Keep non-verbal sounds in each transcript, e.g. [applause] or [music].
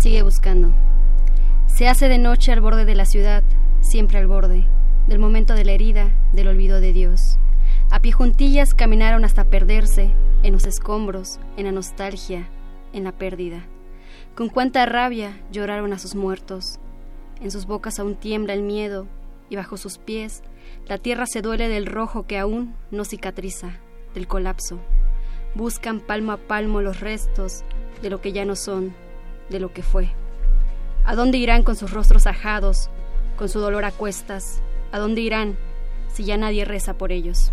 Sigue buscando. Se hace de noche al borde de la ciudad, siempre al borde, del momento de la herida, del olvido de Dios. A pie juntillas caminaron hasta perderse, en los escombros, en la nostalgia, en la pérdida. Con cuánta rabia lloraron a sus muertos. En sus bocas aún tiembla el miedo, y bajo sus pies la tierra se duele del rojo que aún no cicatriza, del colapso. Buscan palmo a palmo los restos de lo que ya no son, de lo que fue. ¿A dónde irán con sus rostros ajados, con su dolor a cuestas? ¿A dónde irán si ya nadie reza por ellos?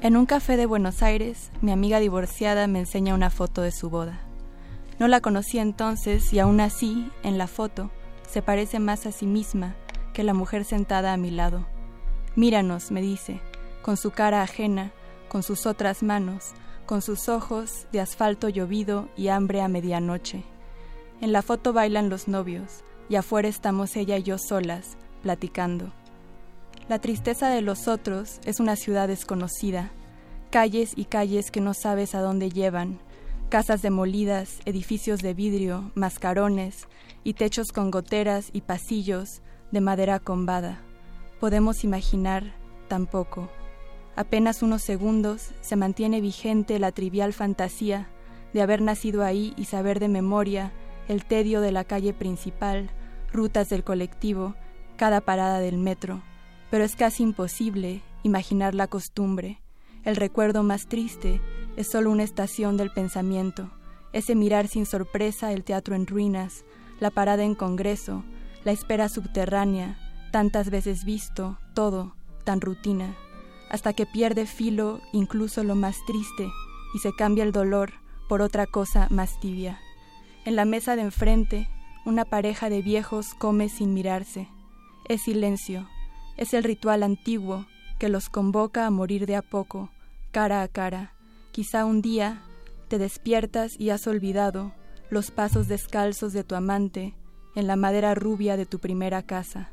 En un café de Buenos Aires, mi amiga divorciada me enseña una foto de su boda. No la conocí entonces y aún así, en la foto, se parece más a sí misma que la mujer sentada a mi lado. Míranos, me dice, con su cara ajena, con sus otras manos, con sus ojos de asfalto llovido y hambre a medianoche. En la foto bailan los novios y afuera estamos ella y yo solas, platicando. La tristeza de los otros es una ciudad desconocida, calles y calles que no sabes a dónde llevan, casas demolidas, edificios de vidrio, mascarones y techos con goteras y pasillos de madera combada. Podemos imaginar tampoco. Apenas unos segundos se mantiene vigente la trivial fantasía de haber nacido ahí y saber de memoria el tedio de la calle principal, rutas del colectivo, cada parada del metro pero es casi imposible imaginar la costumbre. El recuerdo más triste es solo una estación del pensamiento, ese mirar sin sorpresa el teatro en ruinas, la parada en Congreso, la espera subterránea, tantas veces visto, todo, tan rutina, hasta que pierde filo incluso lo más triste y se cambia el dolor por otra cosa más tibia. En la mesa de enfrente, una pareja de viejos come sin mirarse. Es silencio, es el ritual antiguo que los convoca a morir de a poco, cara a cara. Quizá un día te despiertas y has olvidado los pasos descalzos de tu amante en la madera rubia de tu primera casa.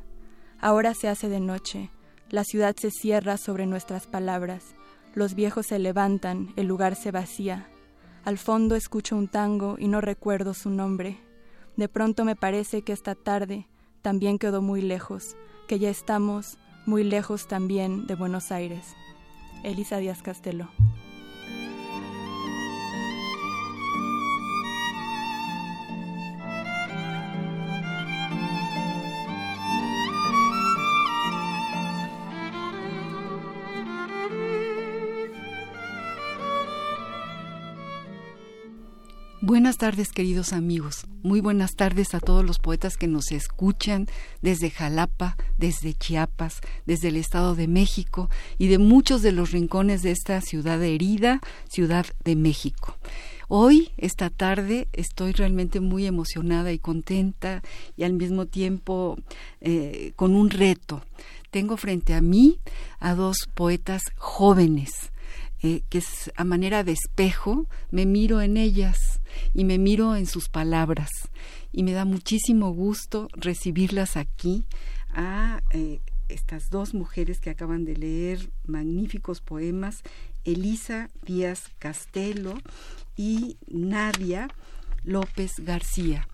Ahora se hace de noche, la ciudad se cierra sobre nuestras palabras, los viejos se levantan, el lugar se vacía. Al fondo escucho un tango y no recuerdo su nombre. De pronto me parece que esta tarde también quedó muy lejos, que ya estamos muy lejos también de Buenos Aires. Elisa Díaz Castelo. Buenas tardes, queridos amigos. Muy buenas tardes a todos los poetas que nos escuchan desde Jalapa, desde Chiapas, desde el Estado de México y de muchos de los rincones de esta ciudad herida, Ciudad de México. Hoy, esta tarde, estoy realmente muy emocionada y contenta y al mismo tiempo eh, con un reto. Tengo frente a mí a dos poetas jóvenes eh, que es a manera de espejo, me miro en ellas y me miro en sus palabras y me da muchísimo gusto recibirlas aquí a eh, estas dos mujeres que acaban de leer magníficos poemas, Elisa Díaz Castelo y Nadia López García.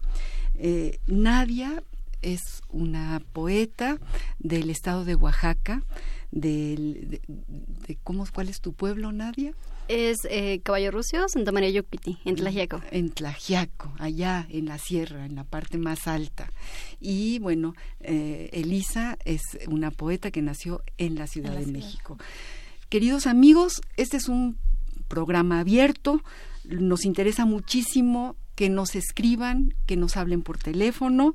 Eh, Nadia es una poeta del estado de Oaxaca, del, de, ¿cómo, ¿cuál es tu pueblo, Nadia? Es eh, Caballo Rucio, Santa María Yocpiti, en Tlajiaco. En Tlajiaco, allá en la sierra, en la parte más alta. Y bueno, eh, Elisa es una poeta que nació en la Ciudad de México. Queridos amigos, este es un programa abierto. Nos interesa muchísimo que nos escriban, que nos hablen por teléfono.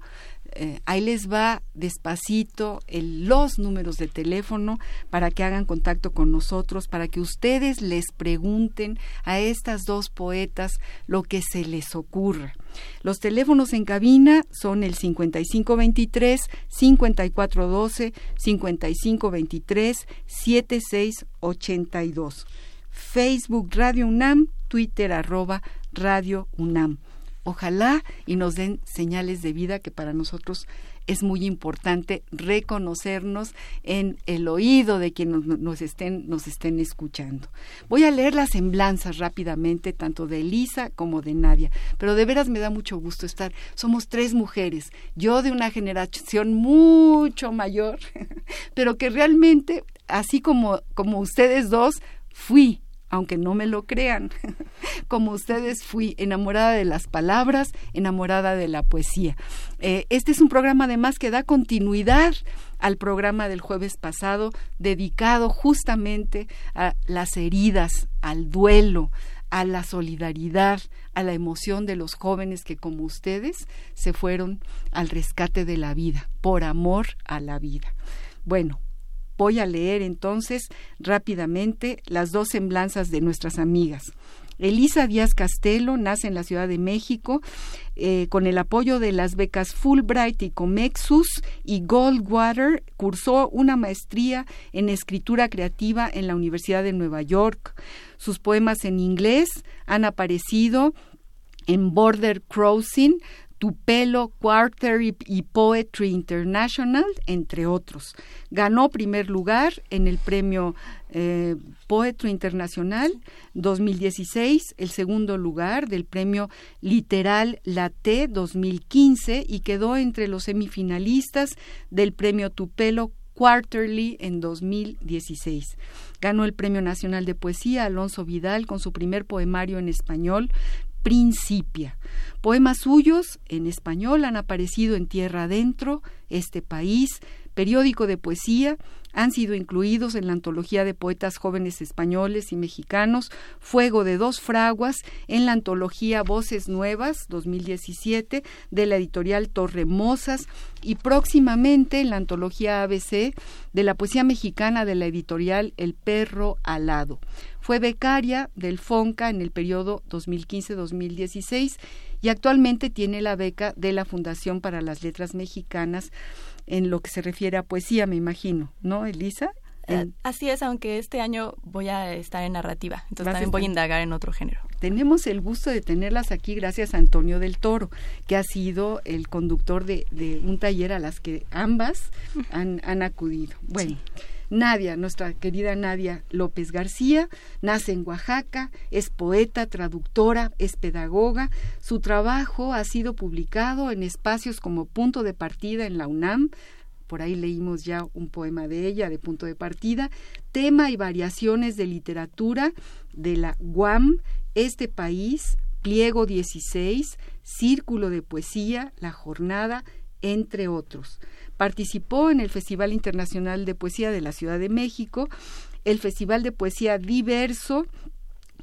Eh, ahí les va despacito los números de teléfono para que hagan contacto con nosotros, para que ustedes les pregunten a estas dos poetas lo que se les ocurra. Los teléfonos en cabina son el 5523 5412 5523 7682. Facebook Radio UNAM, Twitter arroba Radio UNAM ojalá y nos den señales de vida que para nosotros es muy importante reconocernos en el oído de quienes nos, estén, nos estén escuchando. Voy a leer las semblanzas rápidamente, tanto de Elisa como de Nadia, pero de veras me da mucho gusto estar. Somos tres mujeres, yo de una generación mucho mayor, [laughs] pero que realmente, así como, como ustedes dos, fui aunque no me lo crean. [laughs] Como ustedes fui enamorada de las palabras, enamorada de la poesía. Eh, este es un programa además que da continuidad al programa del jueves pasado, dedicado justamente a las heridas, al duelo, a la solidaridad, a la emoción de los jóvenes que como ustedes se fueron al rescate de la vida, por amor a la vida. Bueno, Voy a leer entonces rápidamente las dos semblanzas de nuestras amigas. Elisa Díaz Castelo nace en la Ciudad de México eh, con el apoyo de las becas Fulbright y Comexus y Goldwater. Cursó una maestría en escritura creativa en la Universidad de Nueva York. Sus poemas en inglés han aparecido en Border Crossing, Tupelo Quarter y Poetry International, entre otros. Ganó primer lugar en el premio eh, Poetry Internacional 2016, el segundo lugar del premio Literal Latte 2015 y quedó entre los semifinalistas del premio Tupelo Quarterly en 2016. Ganó el Premio Nacional de Poesía Alonso Vidal con su primer poemario en español, Principia. Poemas suyos en español han aparecido en Tierra Adentro, Este País, periódico de poesía, han sido incluidos en la antología de poetas jóvenes españoles y mexicanos Fuego de dos fraguas, en la antología Voces Nuevas 2017 de la editorial Torremosas y próximamente en la antología ABC de la poesía mexicana de la editorial El Perro Alado. Fue becaria del FONCA en el periodo 2015-2016 y actualmente tiene la beca de la Fundación para las Letras Mexicanas en lo que se refiere a poesía, me imagino, ¿no, Elisa? Eh, así es, aunque este año voy a estar en narrativa, entonces también voy a indagar en otro género. Tenemos el gusto de tenerlas aquí gracias a Antonio del Toro, que ha sido el conductor de, un taller a las que ambas [laughs] han, acudido. Bueno. Nadia, nuestra querida Nadia López García, nace en Oaxaca, es poeta, traductora, es pedagoga. Su trabajo ha sido publicado en espacios como Punto de Partida en la UNAM, por ahí leímos ya un poema de ella, de punto de partida, tema y variaciones de literatura de la UAM, este país, pliego 16, círculo de poesía, la jornada, entre otros. Participó en el Festival Internacional de Poesía de la Ciudad de México, el Festival de Poesía Diverso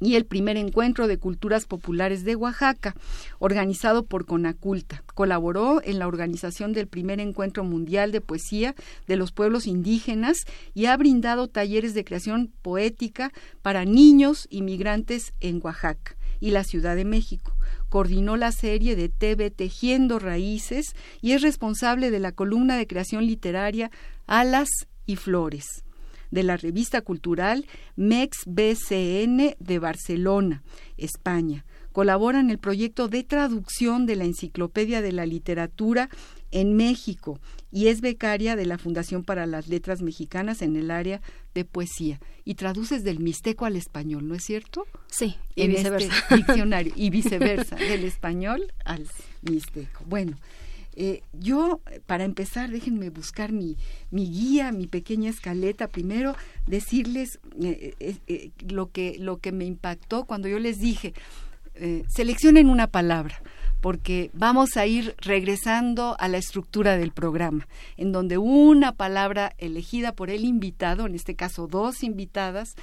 y el primer encuentro de culturas populares de Oaxaca, organizado por Conaculta. Colaboró en la organización del primer encuentro mundial de poesía de los pueblos indígenas y ha brindado talleres de creación poética para niños inmigrantes en Oaxaca y la Ciudad de México coordinó la serie de TV Tejiendo Raíces y es responsable de la columna de creación literaria Alas y Flores de la revista cultural MEX BCN de Barcelona, España. Colabora en el proyecto de traducción de la Enciclopedia de la Literatura en México y es becaria de la Fundación para las Letras Mexicanas en el área de poesía. Y traduces del mixteco al español, ¿no es cierto? Sí, y en viceversa. Este diccionario, y viceversa, del español al mixteco. Bueno, Eh, yo, para empezar, déjenme buscar mi, mi, guía, mi pequeña escaleta. Primero, decirles eh, eh, lo, que, lo que me impactó cuando yo les dije, seleccionen una palabra porque vamos a ir regresando a la estructura del programa, en donde una palabra elegida por el invitado, en este caso dos invitadas,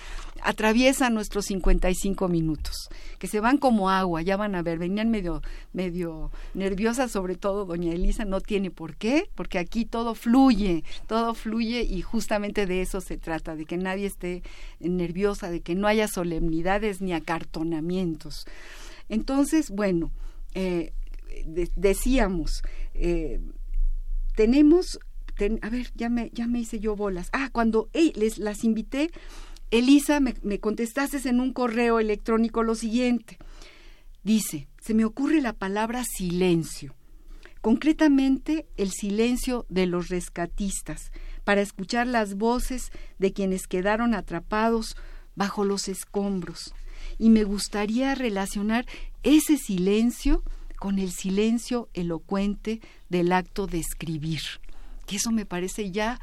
atraviesa nuestros 55 minutos, que se van como agua, ya van a ver, venían medio, medio nerviosas, sobre todo doña Elisa, no tiene por qué, porque aquí todo fluye, todo fluye y justamente de eso se trata, de que nadie esté nerviosa, de que no haya solemnidades ni acartonamientos. Entonces, bueno, eh, decíamos, eh, tenemos, a ver, ya me, ya me hice yo bolas. Ah, cuando les las invité, Elisa, me, me contestaste en un correo electrónico lo siguiente. Dice, se me ocurre la palabra silencio, concretamente el silencio de los rescatistas, para escuchar las voces de quienes quedaron atrapados bajo los escombros. Y me gustaría relacionar ese silencio con el silencio elocuente del acto de escribir, que eso me parece ya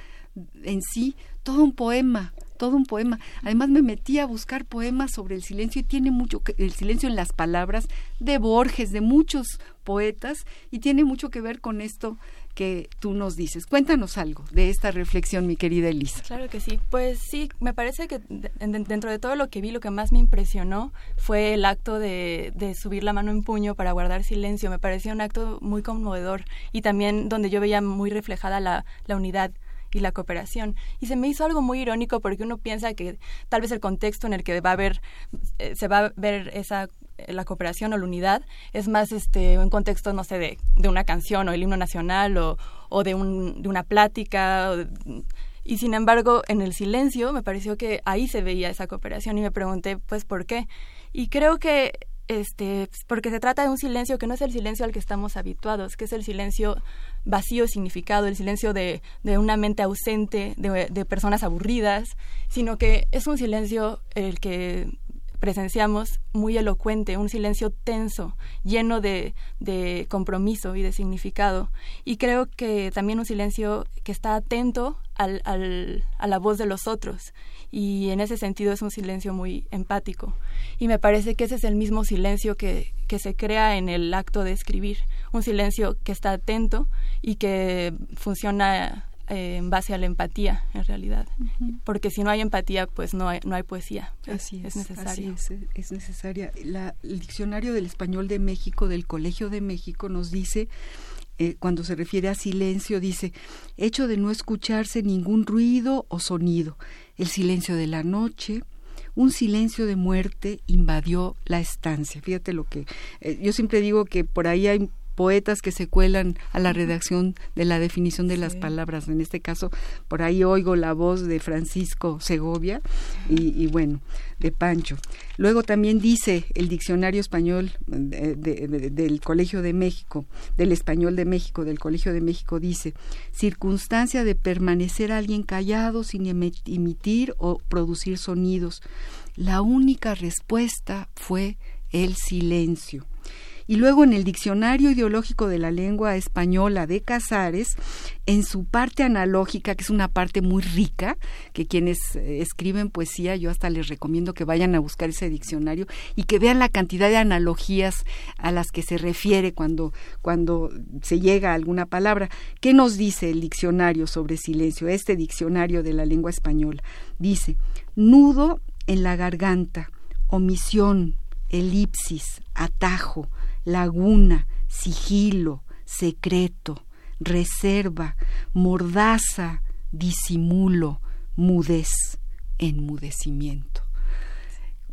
en sí todo un poema, todo un poema. Además me metí a buscar poemas sobre el silencio y tiene mucho que, el silencio en las palabras de Borges, de muchos poetas y tiene mucho que ver con esto que tú nos dices. Cuéntanos algo de esta reflexión, mi querida Elisa. Claro que sí. Pues sí, me parece que dentro de todo lo que vi, lo que más me impresionó fue el acto de, subir la mano en puño para guardar silencio. Me pareció un acto muy conmovedor y también donde yo veía muy reflejada la, la unidad y la cooperación. Y se me hizo algo muy irónico porque uno piensa que tal vez el contexto en el que va a haber, eh, se va a ver esa la cooperación o la unidad es más este un contexto no sé de, de una canción o el himno nacional o, o de, un, de una plática y sin embargo en el silencio me pareció que ahí se veía esa cooperación y me pregunté pues por qué y creo que este porque se trata de un silencio que no es el silencio al que estamos habituados que es el silencio vacío significado el silencio de, de una mente ausente de, de personas aburridas sino que es un silencio el que presenciamos muy elocuente, un silencio tenso, lleno de, de, compromiso y de significado. Y creo que también un silencio que está atento al, al, a la voz de los otros. Y en ese sentido es un silencio muy empático. Y me parece que ese es el mismo silencio que, que se crea en el acto de escribir. Un silencio que está atento y que funciona eh, en base a la empatía, en realidad. Porque si no hay empatía, pues no hay, no hay poesía. así es, necesario. es, necesaria. el Diccionario del Español de México, del Colegio de México, nos dice, eh, cuando se refiere a silencio, dice, hecho de no escucharse ningún ruido o sonido. El silencio de la noche, un silencio de muerte invadió la estancia. Fíjate lo que eh, yo siempre digo que por ahí hay poetas que se cuelan a la redacción de la definición de las palabras. En este caso, por ahí oigo la voz de Francisco Segovia y, bueno, de Pancho. Luego también dice el diccionario español del Colegio de México, del español de México, del Colegio de México, dice, circunstancia de permanecer alguien callado sin emitir o producir sonidos. La única respuesta fue el silencio. Y luego en el Diccionario Ideológico de la Lengua Española de Casares, en su parte analógica, que es una parte muy rica, que quienes eh, escriben poesía, yo hasta les recomiendo que vayan a buscar ese diccionario y que vean la cantidad de analogías a las que se refiere cuando, cuando se llega a alguna palabra. ¿Qué nos dice el diccionario sobre silencio? Este diccionario de la lengua española dice, nudo en la garganta, omisión, elipsis, atajo, laguna, sigilo, secreto, reserva, mordaza, disimulo, mudez, enmudecimiento.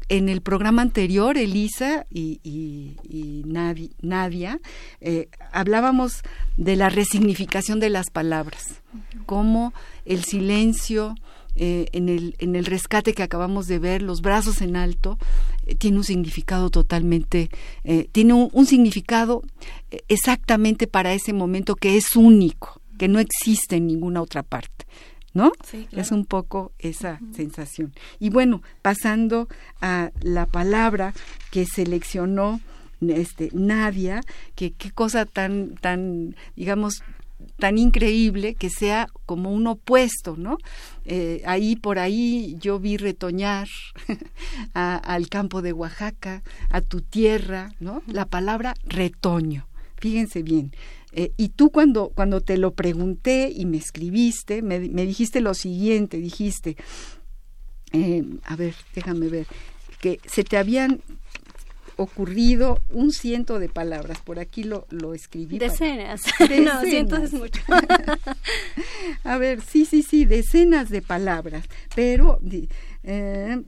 En el programa anterior, Elisa y, Nadia, eh, hablábamos de la resignificación de las palabras, cómo el silencio, eh, en, el, en el rescate que acabamos de ver, los brazos en alto, tiene un significado totalmente, eh, tiene un, significado exactamente para ese momento que es único, que no existe en ninguna otra parte. ¿No? Es un poco esa sensación. Y bueno, pasando a la palabra que seleccionó este, Nadia, que qué cosa tan, tan, digamos, tan increíble que sea como un opuesto, ¿no? Eh, ahí por ahí yo vi retoñar [laughs] al campo de Oaxaca, a tu tierra, ¿no? La palabra retoño. Fíjense bien. Eh, y tú cuando, cuando te lo pregunté y me escribiste, me, dijiste lo siguiente, dijiste, eh, a ver, déjame ver, que se te habían ocurrido un ciento de palabras. Por aquí lo, lo escribí. Decenas. [laughs] no, cientos es mucho. [laughs] A ver, sí, sí, sí, decenas de palabras, pero eh,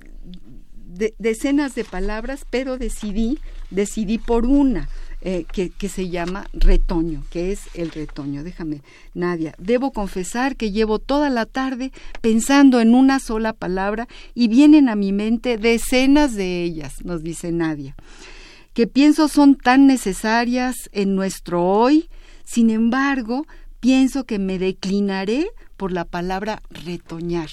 decenas de palabras, pero decidí, decidí por una. Eh, que, se llama retoño, que es el retoño. Déjame, Nadia, debo confesar que llevo toda la tarde pensando en una sola palabra y vienen a mi mente decenas de ellas, nos dice Nadia, que pienso son tan necesarias en nuestro hoy, sin embargo, pienso que me declinaré por la palabra retoñar.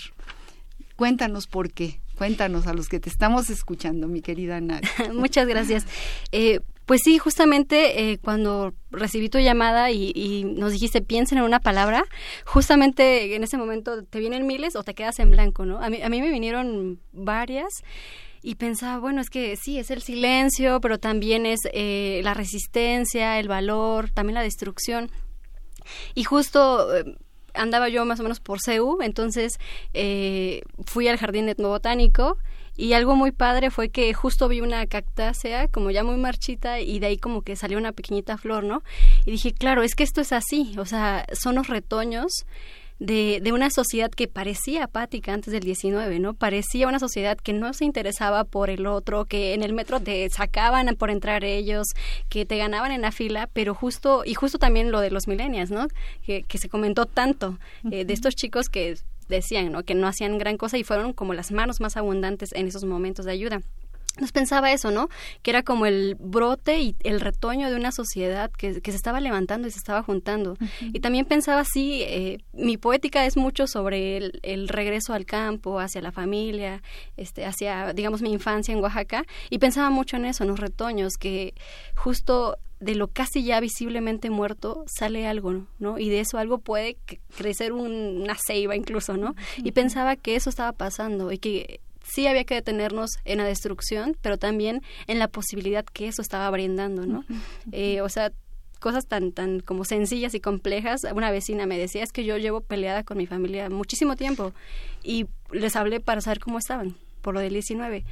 Cuéntanos por qué. Cuéntanos a los que te estamos escuchando, mi querida Nadia. [laughs] Muchas gracias. Eh, pues sí, justamente eh, cuando recibí tu llamada y, nos dijiste piensen en una palabra, justamente en ese momento te vienen miles o te quedas en blanco, ¿no? A mí, a mí me vinieron varias y pensaba, bueno, es que sí, es el silencio, pero también es eh, la resistencia, el valor, también la destrucción. Y justo... Eh, andaba yo más o menos por CEU, entonces fui al jardín etnobotánico y algo muy padre fue que justo vi una cactácea como ya muy marchita y de ahí como que salió una pequeñita flor, ¿no? Y dije, claro, es que esto es así, o sea, son los retoños de, de, una sociedad que parecía apática antes del 19, ¿no? Parecía una sociedad que no se interesaba por el otro, que en el metro te sacaban por entrar ellos, que te ganaban en la fila, pero justo, y justo también lo de los millennials, ¿no? Que, que se comentó tanto eh, de estos chicos que decían, ¿no? Que no hacían gran cosa y fueron como las manos más abundantes en esos momentos de ayuda. Nos pensaba eso, ¿no? Que era como el brote y el retoño de una sociedad que, que se estaba levantando y se estaba juntando. Y también pensaba así, eh, mi poética es mucho sobre el, el, regreso al campo, hacia la familia, este, hacia, digamos, mi infancia en Oaxaca. Y pensaba mucho en eso, en los retoños, que justo de lo casi ya visiblemente muerto sale algo, ¿no? Y de eso algo puede crecer una ceiba incluso, ¿no? Y pensaba que eso estaba pasando y que sí había que detenernos en la destrucción, pero también en la posibilidad que eso estaba brindando, ¿no? Eh, o sea, cosas tan tan como sencillas y complejas. Una vecina me decía, es que yo llevo peleada con mi familia muchísimo tiempo y les hablé para saber cómo estaban por lo del 19.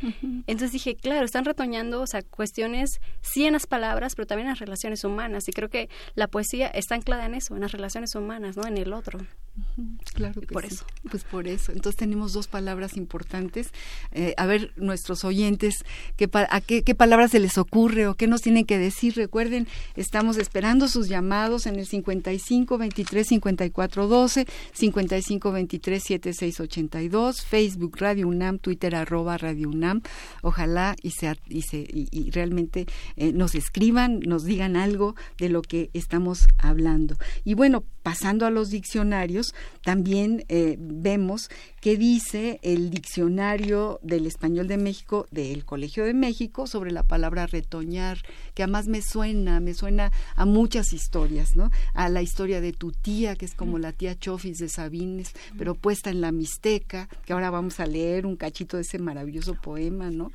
Entonces dije, claro, están retoñando, o sea, cuestiones, sí en las palabras, pero también en las relaciones humanas. Y creo que la poesía está anclada en eso, en las relaciones humanas, ¿no? En el otro. Claro que por eso. Pues por eso. Entonces tenemos dos palabras importantes. Eh, a ver, nuestros oyentes, ¿qué, a qué, qué, palabras se les ocurre o qué nos tienen que decir? Recuerden, estamos esperando sus llamados en el 55 23 54 12, 55 23 76 82, Facebook Radio UNAM, Twitter arroba Radio UNAM. Ojalá y, y, se, y, realmente eh, nos escriban, nos digan algo de lo que estamos hablando. Y bueno, pasando a los diccionarios, también eh, vemos que dice el diccionario del español de México del Colegio de México sobre la palabra retoñar, que además me suena, me suena a muchas historias, ¿no? A la historia de tu tía, que es como la tía Chofis de Sabines, pero puesta en la Mixteca, que ahora vamos a leer un cachito de ese maravilloso poema, ¿no?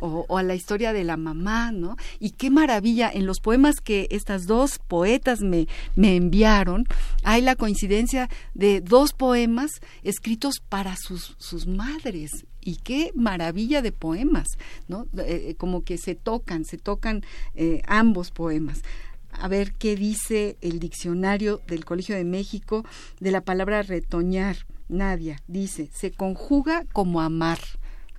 O, o a la historia de la mamá, ¿no? Y qué maravilla, en los poemas que estas dos poetas me, me enviaron, hay la coincidencia de dos poemas escritos para sus, sus madres y qué maravilla de poemas, ¿no? Eh, como que se tocan, se tocan eh, ambos poemas. A ver qué dice el diccionario del Colegio de México de la palabra retoñar. Nadia dice, se conjuga como amar.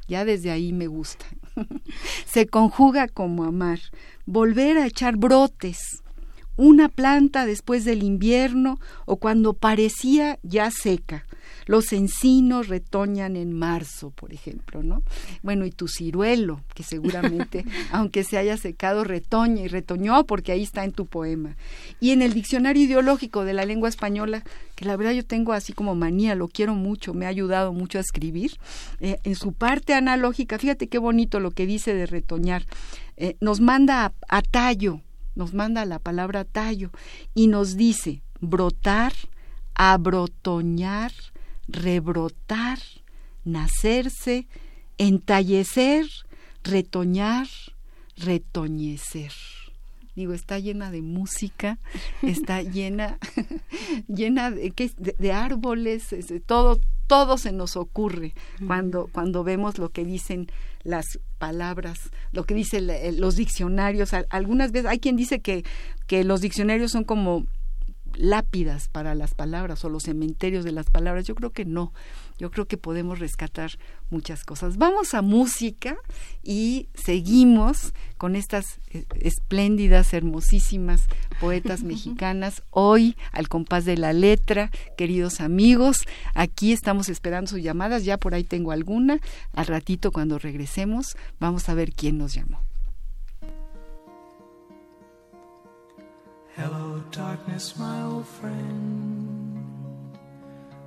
Ya desde ahí me gusta. [laughs] se conjuga como amar. Volver a echar brotes, una planta después del invierno o cuando parecía ya seca. Los encinos retoñan en marzo, por ejemplo, ¿no? Bueno, y tu ciruelo, que seguramente, [laughs] aunque se haya secado, retoña y retoñó porque ahí está en tu poema. Y en el diccionario ideológico de la lengua española, que la verdad yo tengo así como manía, lo quiero mucho, me ha ayudado mucho a escribir, eh, en su parte analógica, fíjate qué bonito lo que dice de retoñar, eh, nos manda a tallo, nos manda la palabra tallo y nos dice brotar, abrotoñar, rebrotar, nacerse, entallecer, retoñar, retoñecer. Digo, está llena de música, [laughs] está llena, [laughs] llena de, de, árboles, de todo, todo se nos ocurre cuando, cuando vemos lo que dicen las palabras, lo que dicen los diccionarios. Algunas veces hay quien dice que, que los diccionarios son como lápidas para las palabras o los cementerios de las palabras. Yo creo que no. Yo creo que podemos rescatar muchas cosas. Vamos a música y seguimos con estas eh, espléndidas, hermosísimas poetas [laughs] mexicanas. Hoy, al compás de la letra, queridos amigos, aquí estamos esperando sus llamadas. Ya por ahí tengo alguna. Al ratito, cuando regresemos, vamos a ver quién nos llamó. Hello, darkness, my old friend.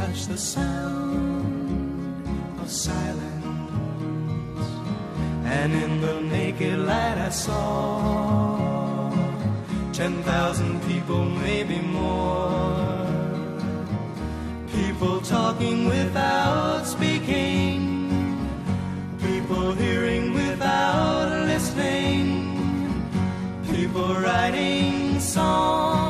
touch the sound of silence. And in the naked light I saw ten thousand people, maybe more. People talking without speaking, people hearing without listening, people writing songs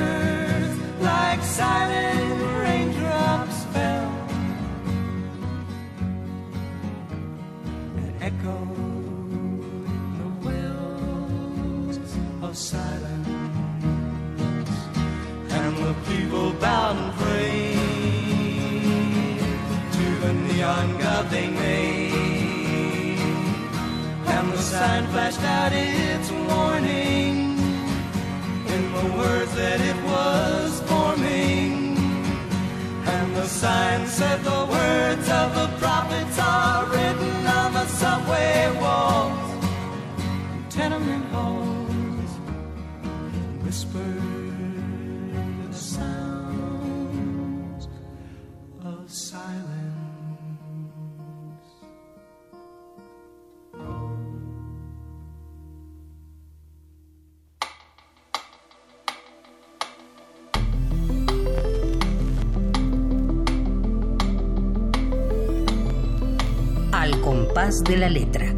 silent raindrops, fell and echoed the wells of silence. And the people bowed and prayed to the neon god they made. And the sign flashed out its warning in the words that it was the sign said the words of the prophets are written on the subway walls, tenement halls, whispered de la letra.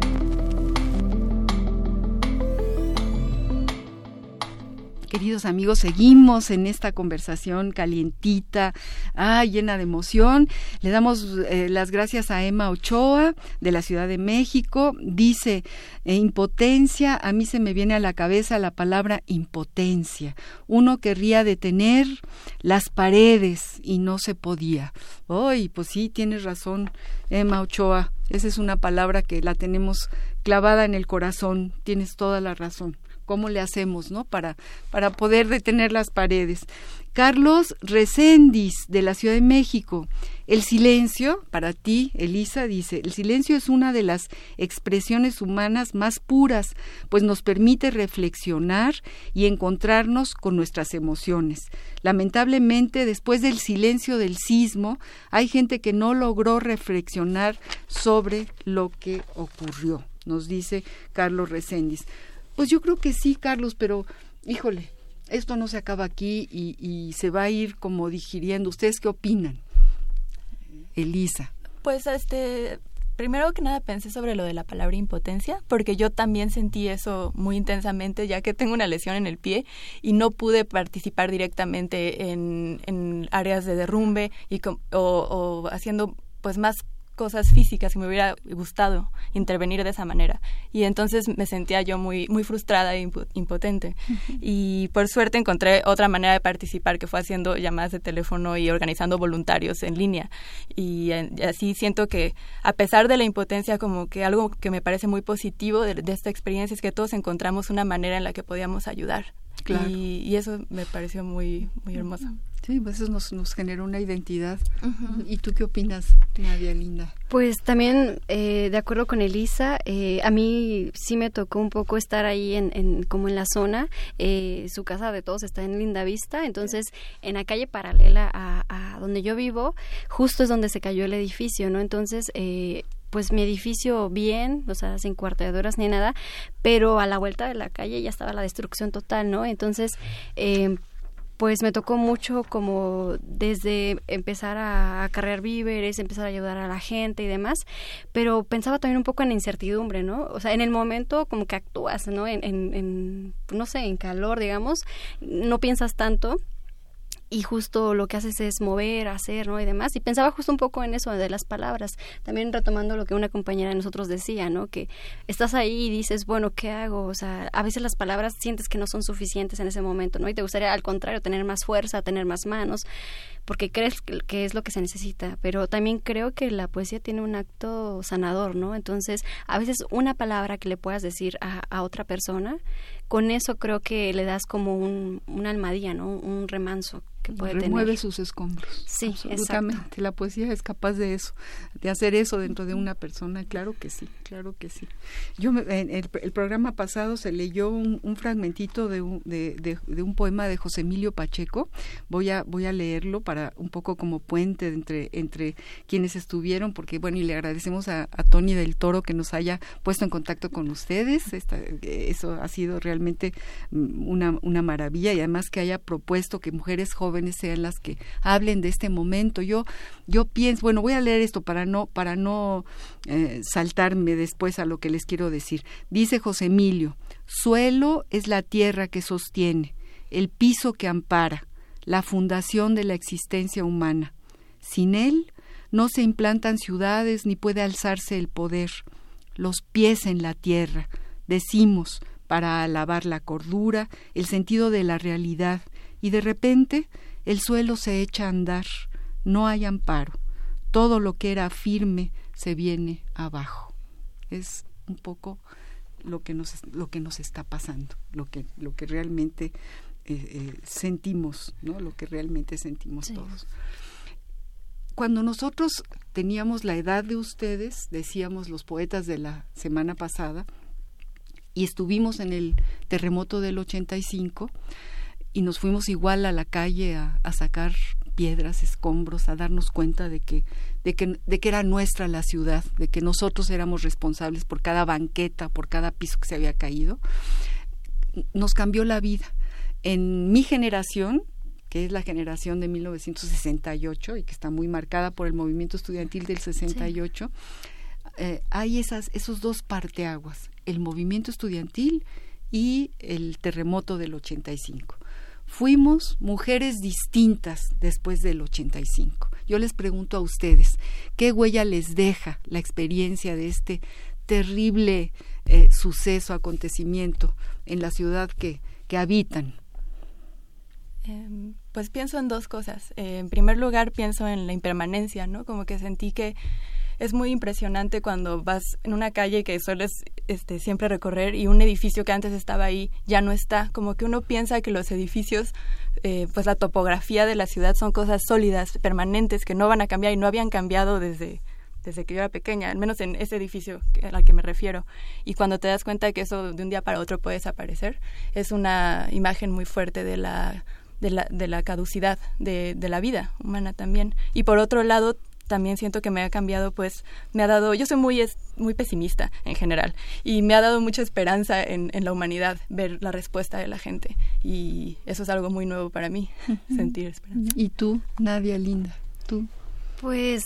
Queridos amigos, seguimos en esta conversación calientita, ah, llena de emoción. Le damos eh, las gracias a Emma Ochoa de la Ciudad de México. Dice, eh, impotencia, a mí se me viene a la cabeza la palabra impotencia. Uno querría detener las paredes y no se podía. Ay, pues sí, tienes razón, Emma Ochoa. Esa es una palabra que la tenemos clavada en el corazón. Tienes toda la razón cómo le hacemos, ¿no? Para, para poder detener las paredes. Carlos Recendis, de la Ciudad de México. El silencio, para ti, Elisa, dice, el silencio es una de las expresiones humanas más puras, pues nos permite reflexionar y encontrarnos con nuestras emociones. Lamentablemente, después del silencio del sismo, hay gente que no logró reflexionar sobre lo que ocurrió, nos dice Carlos Recendis. Pues yo creo que sí, Carlos, pero híjole, esto no se acaba aquí y, se va a ir como digiriendo. ¿Ustedes qué opinan? Elisa. Pues este, primero que nada pensé sobre lo de la palabra impotencia, porque yo también sentí eso muy intensamente, ya que tengo una lesión en el pie y no pude participar directamente en, áreas de derrumbe y o, o haciendo pues más cosas físicas que me hubiera gustado intervenir de esa manera. Y entonces me sentía yo muy, muy frustrada e impotente. Y por suerte encontré otra manera de participar, que fue haciendo llamadas de teléfono y organizando voluntarios en línea. Y, así siento que, a pesar de la impotencia, como que algo que me parece muy positivo de, esta experiencia es que todos encontramos una manera en la que podíamos ayudar. Y, y, eso me pareció muy, muy hermoso. Sí, pues eso nos, nos generó una identidad. ¿Y tú qué opinas, Nadia Linda? Pues también, eh, de acuerdo con Elisa, eh, a mí sí me tocó un poco estar ahí en, en como en la zona. Eh, su casa de todos está en Linda Vista, entonces en la calle paralela a, a, donde yo vivo, justo es donde se cayó el edificio, ¿no? Entonces, pues mi edificio bien, o sea, sin cuarteadoras ni nada, pero a la vuelta de la calle ya estaba la destrucción total, ¿no? Entonces, eh, pues me tocó mucho como desde empezar a acarrear víveres, empezar a ayudar a la gente y demás, pero pensaba también un poco en incertidumbre, ¿no? O sea, en el momento como que actúas, ¿no? En, en, en no sé, en calor, digamos, no piensas tanto y justo lo que haces es mover, hacer, ¿no? Y demás. Y pensaba justo un poco en eso de las palabras, también retomando lo que una compañera de nosotros decía, ¿no? Que estás ahí y dices, bueno, ¿qué hago? O sea, a veces las palabras sientes que no son suficientes en ese momento, ¿no? Y te gustaría al contrario tener más fuerza, tener más manos, porque crees que es lo que se necesita, pero también creo que la poesía tiene un acto sanador, ¿no? Entonces, a veces una palabra que le puedas decir a, otra persona, con eso creo que le das como un, una almadía, ¿no? Un remanso que puede Remueve sus escombros. Sí, absolutamente. La poesía es capaz de eso, de hacer eso dentro de una persona. Claro que sí, claro que sí. Yo en el, programa pasado se leyó un, un fragmentito de un, de, de, un poema de José Emilio Pacheco. Voy a voy a leerlo para un poco como puente entre entre quienes estuvieron, porque bueno y le agradecemos a, a Tony del Toro que nos haya puesto en contacto con ustedes. Esta, eso ha sido realmente mm, una una maravilla y además que haya propuesto que mujeres jóvenes sean las que hablen de este momento. Yo, yo pienso, bueno, voy a leer esto para no, para no eh, saltarme después a lo que les quiero decir. Dice José Emilio, suelo es la tierra que sostiene, el piso que ampara, la fundación de la existencia humana. Sin él no se implantan ciudades ni puede alzarse el poder. Los pies en la tierra, decimos, para alabar la cordura, el sentido de la realidad, y de repente el suelo se echa a andar, no hay amparo, todo lo que era firme se viene abajo. Es un poco lo que nos, lo que nos está pasando, lo que, lo que realmente eh, eh, sentimos, ¿no? lo que realmente sentimos todos. Cuando nosotros teníamos la edad de ustedes, decíamos los poetas de la semana pasada, y estuvimos en el terremoto del 85, y nos fuimos igual a la calle a, sacar piedras, escombros, a darnos cuenta de que, de que, de que era nuestra la ciudad, de que nosotros éramos responsables por cada banqueta, por cada piso que se había caído, nos cambió la vida. En mi generación, que es la generación de 1968 y que está muy marcada por el movimiento estudiantil del 68, eh, hay esas, esos dos parteaguas, el movimiento estudiantil y el terremoto del 85 fuimos mujeres distintas después del 85. Yo les pregunto a ustedes, ¿qué huella les deja la experiencia de este terrible eh, suceso, acontecimiento en la ciudad que, que habitan? Em, pues pienso en dos cosas. Eh, en primer lugar, pienso en la impermanencia, ¿no? Como que sentí que es muy impresionante cuando vas en una calle que sueles este, siempre recorrer y un edificio que antes estaba ahí ya no está. Como que uno piensa que los edificios, eh, pues la topografía de la ciudad son cosas sólidas, permanentes, que no van a cambiar y no habían cambiado desde, desde que yo era pequeña, al menos en ese edificio al que me refiero. Y cuando te das cuenta de que eso de un día para otro puede desaparecer, es una imagen muy fuerte de la de la, de la caducidad de, de la vida humana también. Y por otro lado, también siento que me ha cambiado, pues me ha dado, yo soy muy, muy pesimista en general y me ha dado mucha esperanza en, en la humanidad ver la respuesta de la gente y eso es algo muy nuevo para mí, sentir esperanza. ¿Y tú, Nadia Linda? ¿Tú? Pues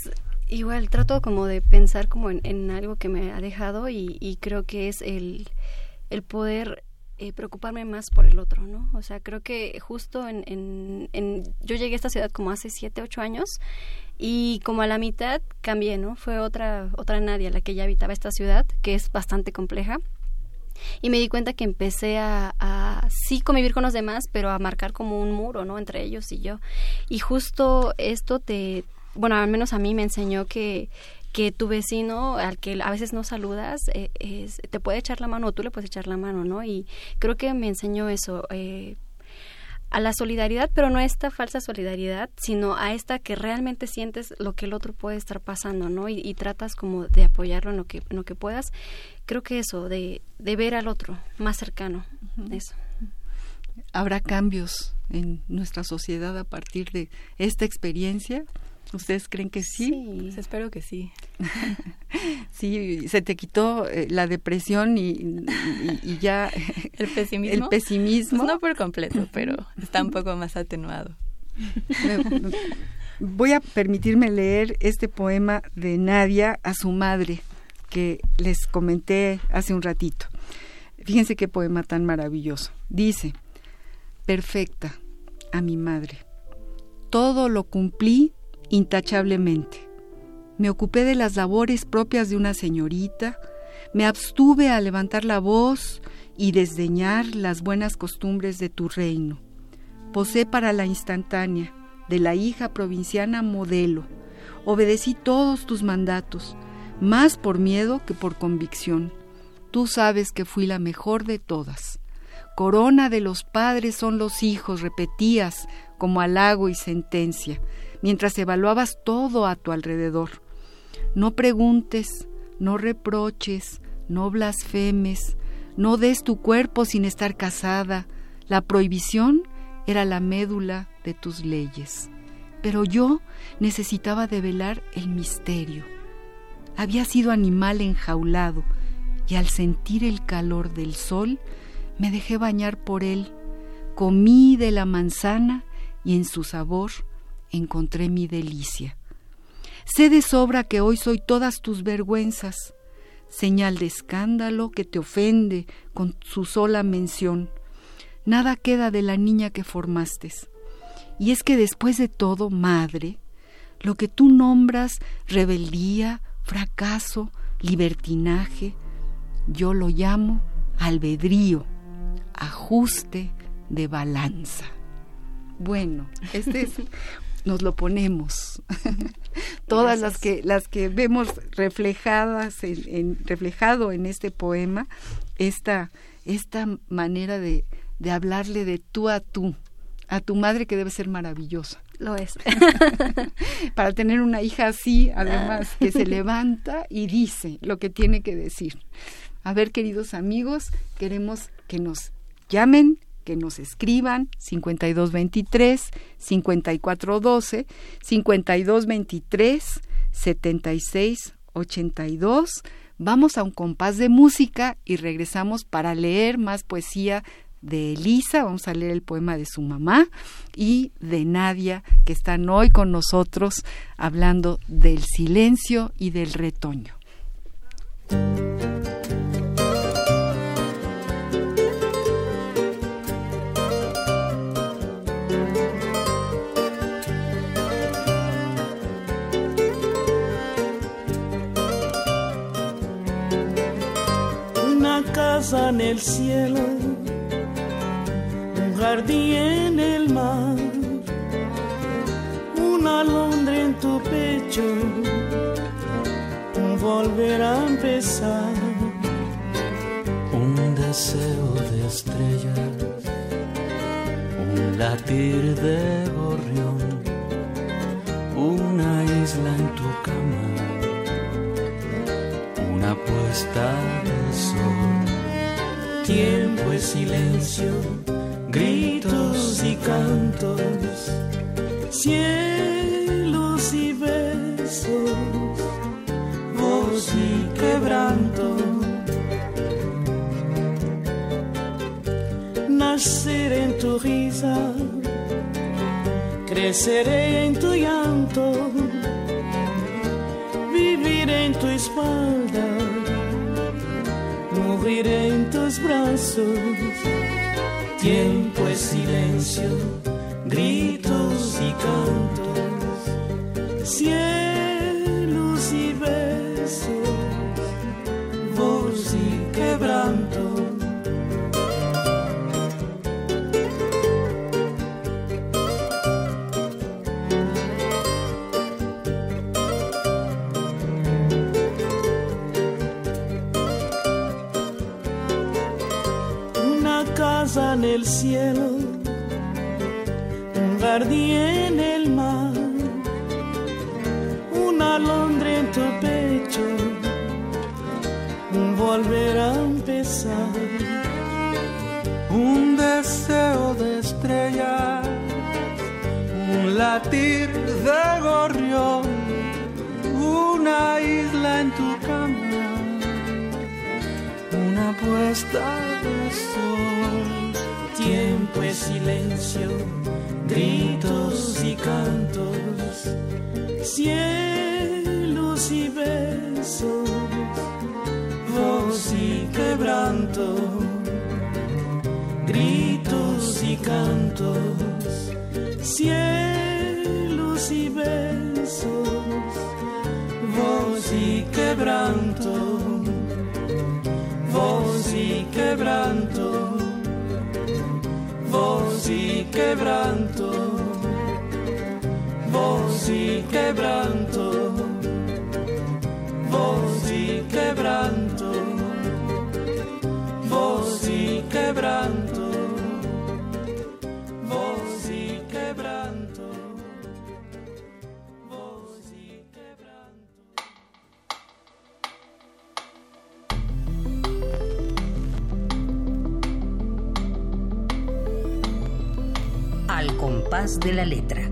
igual trato como de pensar como en, en algo que me ha dejado y, y creo que es el, el poder eh, preocuparme más por el otro, ¿no? O sea, creo que justo en, en, en, yo llegué a esta ciudad como hace siete, ocho años y como a la mitad cambié, ¿no? Fue otra, otra Nadia la que ya habitaba esta ciudad, que es bastante compleja. Y me di cuenta que empecé a, a sí convivir con los demás, pero a marcar como un muro, ¿no? Entre ellos y yo. Y justo esto te, bueno, al menos a mí me enseñó que que tu vecino al que a veces no saludas eh, es, te puede echar la mano o tú le puedes echar la mano, ¿no? Y creo que me enseñó eso, eh, a la solidaridad, pero no a esta falsa solidaridad, sino a esta que realmente sientes lo que el otro puede estar pasando, ¿no? Y, y tratas como de apoyarlo en lo que, en lo que puedas. Creo que eso, de, de ver al otro más cercano, uh -huh. eso. ¿Habrá cambios en nuestra sociedad a partir de esta experiencia? ¿Ustedes creen que sí? Sí, pues espero que sí. [laughs] sí, se te quitó eh, la depresión y, y, y, ya... [laughs] ¿El pesimismo? El pesimismo. Pues no por completo, pero está un poco más atenuado. Voy a permitirme leer este poema de Nadia a su madre, que les comenté hace un ratito. Fíjense qué poema tan maravilloso. Dice, perfecta, a mi madre. Todo lo cumplí intachablemente. Me ocupé de las labores propias de una señorita, me abstuve a levantar la voz y desdeñar las buenas costumbres de tu reino. Posé para la instantánea, de la hija provinciana modelo. Obedecí todos tus mandatos, más por miedo que por convicción. Tú sabes que fui la mejor de todas. Corona de los padres son los hijos, repetías como halago y sentencia mientras evaluabas todo a tu alrededor. No preguntes, no reproches, no blasfemes, no des tu cuerpo sin estar casada. La prohibición era la médula de tus leyes. Pero yo necesitaba develar el misterio. Había sido animal enjaulado y al sentir el calor del sol me dejé bañar por él. Comí de la manzana y en su sabor encontré mi delicia. Sé de sobra que hoy soy todas tus vergüenzas, señal de escándalo que te ofende con su sola mención. Nada queda de la niña que formaste. Y es que después de todo, madre, lo que tú nombras rebeldía, fracaso, libertinaje, yo lo llamo albedrío, ajuste de balanza. Bueno, este es nos lo ponemos. [laughs] Todas las que, las que vemos reflejadas en, en, reflejado en este poema, esta, esta manera de, de hablarle de tú a tú, a tu madre que debe ser maravillosa. Lo es. [laughs] Para tener una hija así, además, que se [laughs] levanta y dice lo que tiene que decir. A ver, queridos amigos, queremos que nos llamen que nos escriban 5223 5412 5223 7682 Vamos a un compás de música y regresamos para leer más poesía de Elisa, vamos a leer el poema de su mamá y de Nadia, que están hoy con nosotros hablando del silencio y del retoño. Casa en el cielo, un jardín en el mar, una alondra en tu pecho, un volver a empezar, un deseo de estrellas, un latir de gorrión, una isla en tu cama una puesta de sol. Tiempo es silencio, gritos y cantos, cielos y besos, voz y quebranto. Nacer en tu risa, creceré en tu llanto vivir en tu espalda, en tus brazos. Tiempo es silencio, gritos y cantos, cielos Al compás de la letra.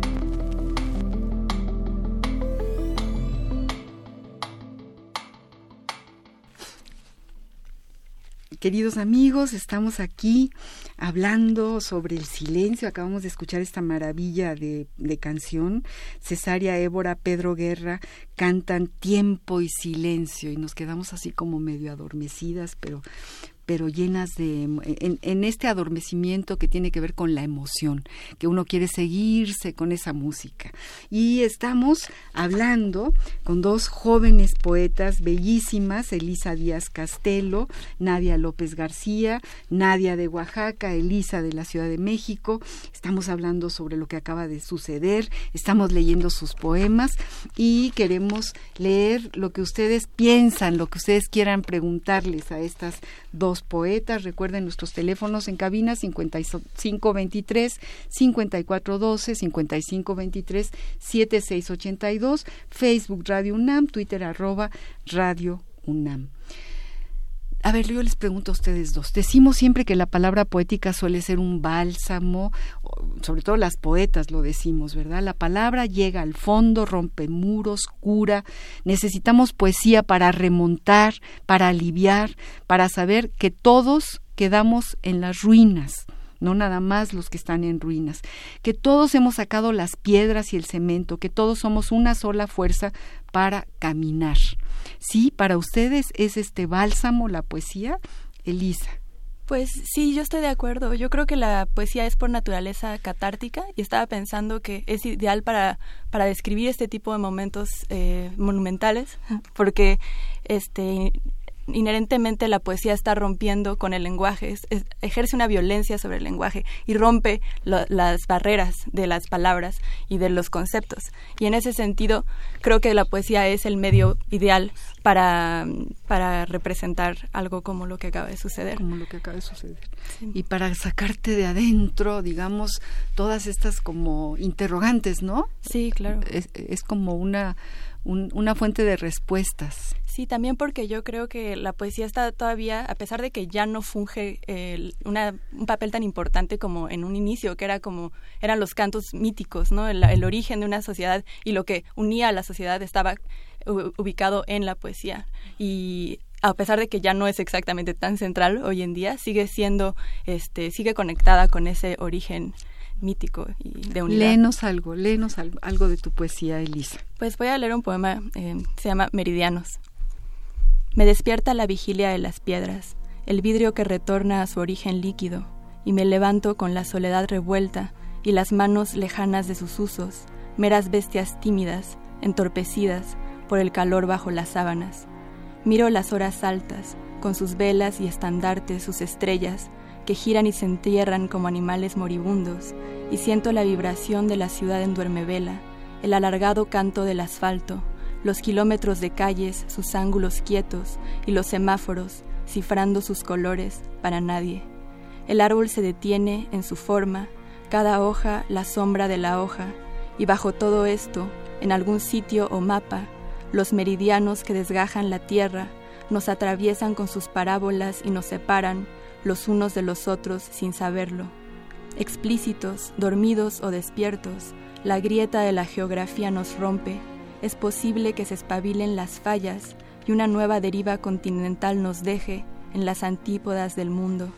Queridos amigos, estamos aquí hablando sobre el silencio. Acabamos de escuchar esta maravilla de, canción. Cesárea Évora, Pedro Guerra cantan Tiempo y Silencio y nos quedamos así como medio adormecidas, pero pero llenas de en, este adormecimiento que tiene que ver con la emoción, que uno quiere seguirse con esa música. Y estamos hablando con dos jóvenes poetas bellísimas, Elisa Díaz Castelo, Nadia López García, Nadia de Oaxaca, Elisa de la Ciudad de México. Estamos hablando sobre lo que acaba de suceder, estamos leyendo sus poemas y queremos leer lo que ustedes piensan, lo que ustedes quieran preguntarles a estas dos poetas. Recuerden nuestros teléfonos en cabina 5523 5412 5523 7682, Facebook Radio UNAM, Twitter arroba Radio UNAM. A ver, yo les pregunto a ustedes dos. Decimos siempre que la palabra poética suele ser un bálsamo, sobre todo las poetas lo decimos, ¿verdad? La palabra llega al fondo, rompe muros, cura. Necesitamos poesía para remontar, para aliviar, para saber que todos quedamos en las ruinas no nada más los que están en ruinas, que todos hemos sacado las piedras y el cemento, que todos somos una sola fuerza para caminar. Sí, para ustedes es este bálsamo la poesía, Elisa. Pues sí, yo estoy de acuerdo. Yo creo que la poesía es por naturaleza catártica y estaba pensando que es ideal para, para describir este tipo de momentos eh, monumentales, [laughs] porque este inherentemente la poesía está rompiendo con el lenguaje, ejerce una violencia sobre el lenguaje y rompe las barreras de las palabras y de los conceptos. Y en ese sentido, creo que la poesía es el medio ideal para, para representar algo como lo que acaba de suceder. Como lo que acaba de suceder. Y para sacarte de adentro, digamos, todas estas como interrogantes, ¿no? Sí, claro. Es, es como una una fuente de respuestas. Sí, también porque yo creo que la poesía está todavía, a pesar de que ya no funge un papel tan importante como en un inicio, que era como eran los cantos míticos, ¿no? El, el origen de una sociedad y lo que unía a la sociedad estaba ubicado en la poesía. Y a pesar de que ya no es exactamente tan central hoy en día, sigue siendo, este, sigue conectada con ese origen mítico y de unidad. Léenos algo, léenos algo, algo de tu poesía, Elisa. Pues voy a leer un poema, eh, se llama Meridianos. Me despierta la vigilia de las piedras, el vidrio que retorna a su origen líquido, y me levanto con la soledad revuelta y las manos lejanas de sus usos, meras bestias tímidas, entorpecidas por el calor bajo las sábanas. Miro las horas altas, con sus velas y estandartes, sus estrellas, que giran y se entierran como animales moribundos, y siento la vibración de la ciudad en duermevela, el alargado canto del asfalto, los kilómetros de calles, sus ángulos quietos y los semáforos, cifrando sus colores para nadie. El árbol se detiene en su forma, cada hoja la sombra de la hoja, y bajo todo esto, en algún sitio o mapa, los meridianos que desgajan la tierra nos atraviesan con sus parábolas y nos separan, los unos de los otros sin saberlo. Explícitos, dormidos o despiertos, la grieta de la geografía nos rompe. Es posible que se espabilen las fallas y una nueva deriva continental nos deje en las antípodas del mundo.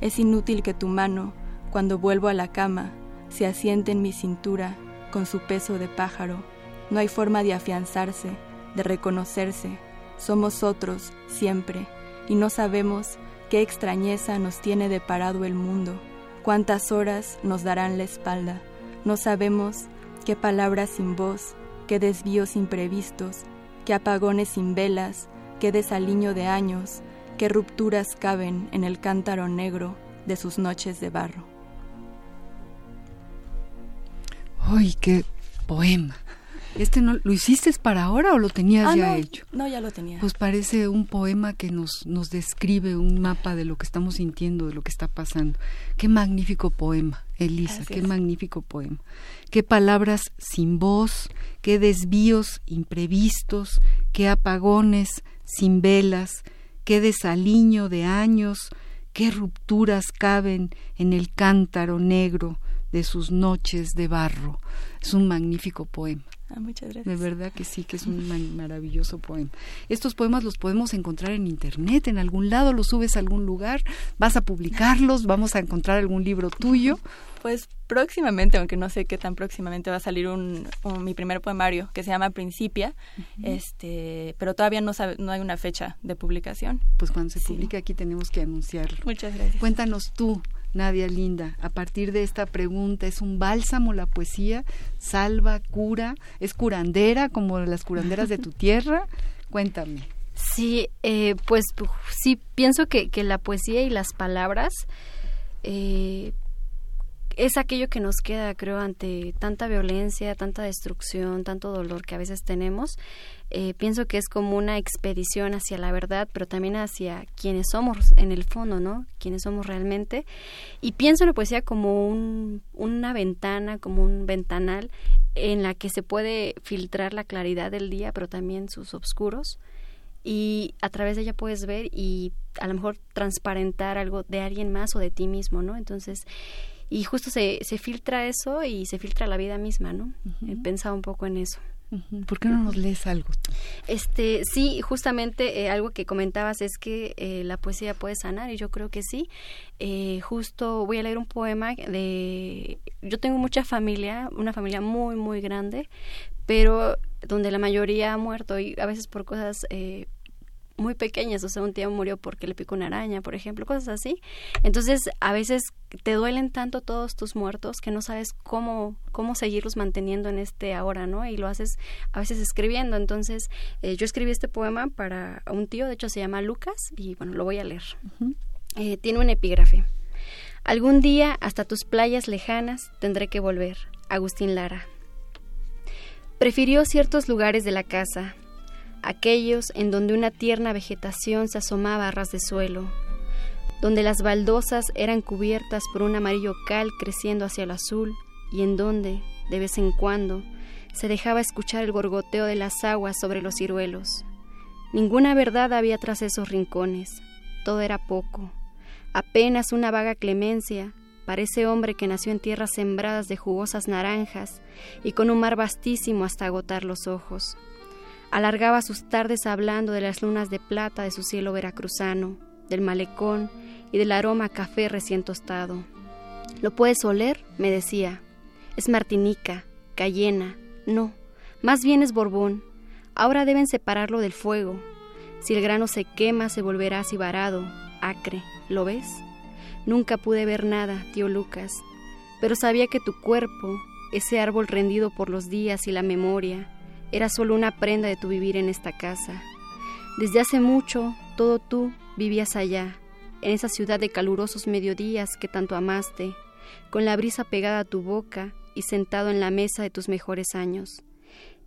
Es inútil que tu mano, cuando vuelvo a la cama, se asiente en mi cintura con su peso de pájaro. No hay forma de afianzarse, de reconocerse. Somos otros, siempre, y no sabemos Qué extrañeza nos tiene deparado el mundo, cuántas horas nos darán la espalda. No sabemos qué palabras sin voz, qué desvíos imprevistos, qué apagones sin velas, qué desaliño de años, qué rupturas caben en el cántaro negro de sus noches de barro. ¡Ay, qué poema! ¿Este no lo hiciste para ahora o lo tenías ah, ya hecho? No, ya lo tenía. Pues parece un poema que nos, nos describe un mapa de lo que estamos sintiendo, de lo que está pasando. Qué magnífico poema, Elisa, qué magnífico poema. Qué palabras sin voz, qué desvíos imprevistos, qué apagones sin velas, qué desaliño de años, qué rupturas caben en el cántaro negro de sus noches de barro. Es un magnífico poema. Ah, muchas gracias. De verdad que sí, que es un maravilloso poema. Estos poemas los podemos encontrar en internet, en algún lado, los subes a algún lugar, vas a publicarlos, vamos a encontrar algún libro tuyo. Pues próximamente, aunque no sé qué tan próximamente va a salir un, mi primer poemario que se llama Principia, este, pero todavía no sabe, no hay una fecha de publicación. Pues cuando se publique aquí tenemos que anunciarlo. Muchas gracias. Cuéntanos tú, Nadia Linda, a partir de esta pregunta, ¿es un bálsamo la poesía? ¿Salva, cura? ¿Es curandera como las curanderas de tu [laughs] tierra? Cuéntame. Sí, eh, pues sí, pienso que, que, la poesía y las palabras eh, es aquello que nos queda, creo, ante tanta violencia, tanta destrucción, tanto dolor que a veces tenemos. Eh, pienso que es como una expedición hacia la verdad, pero también hacia quienes somos en el fondo, ¿no? Quienes somos realmente. Y pienso en la poesía como un, una ventana, como un ventanal en la que se puede filtrar la claridad del día, pero también sus oscuros. Y a través de ella puedes ver y a lo mejor transparentar algo de alguien más o de ti mismo, ¿no? Entonces, y justo se, se filtra eso y se filtra la vida misma, ¿no? He pensado un poco en eso. ¿Por qué no nos lees algo? Este, sí, justamente eh, algo que comentabas es que eh, la poesía puede sanar y yo creo que sí. Eh, justo voy a leer un poema de... Yo tengo mucha familia, una familia muy, muy grande, pero donde la mayoría ha muerto y a veces por cosas muy pequeñas, o sea, un tío murió porque le picó una araña, por ejemplo, cosas así. Entonces, a veces te duelen tanto todos tus muertos que no sabes cómo, cómo seguirlos manteniendo en este ahora, ¿no? Y lo haces a veces escribiendo. Entonces, eh, yo escribí este poema para un tío, de hecho se llama Lucas, y bueno, lo voy a leer. Eh, tiene un epígrafe. Algún día hasta tus playas lejanas tendré que volver. Agustín Lara. Prefirió ciertos lugares de la casa, aquellos en donde una tierna vegetación se asomaba a ras de suelo, donde las baldosas eran cubiertas por un amarillo cal creciendo hacia el azul y en donde, de vez en cuando, se dejaba escuchar el gorgoteo de las aguas sobre los ciruelos. Ninguna verdad había tras esos rincones, todo era poco, apenas una vaga clemencia para ese hombre que nació en tierras sembradas de jugosas naranjas y con un mar vastísimo hasta agotar los ojos. Alargaba sus tardes hablando de las lunas de plata de su cielo veracruzano, del malecón y del aroma a café recién tostado. ¿Lo puedes oler? me decía. Es Martinica, Cayena, no, más bien es Borbón. Ahora deben separarlo del fuego. Si el grano se quema, se volverá así varado, acre. ¿Lo ves? Nunca pude ver nada, tío Lucas, pero sabía que tu cuerpo, ese árbol rendido por los días y la memoria, era solo una prenda de tu vivir en esta casa. Desde hace mucho, todo tú vivías allá, en esa ciudad de calurosos mediodías que tanto amaste, con la brisa pegada a tu boca y sentado en la mesa de tus mejores años.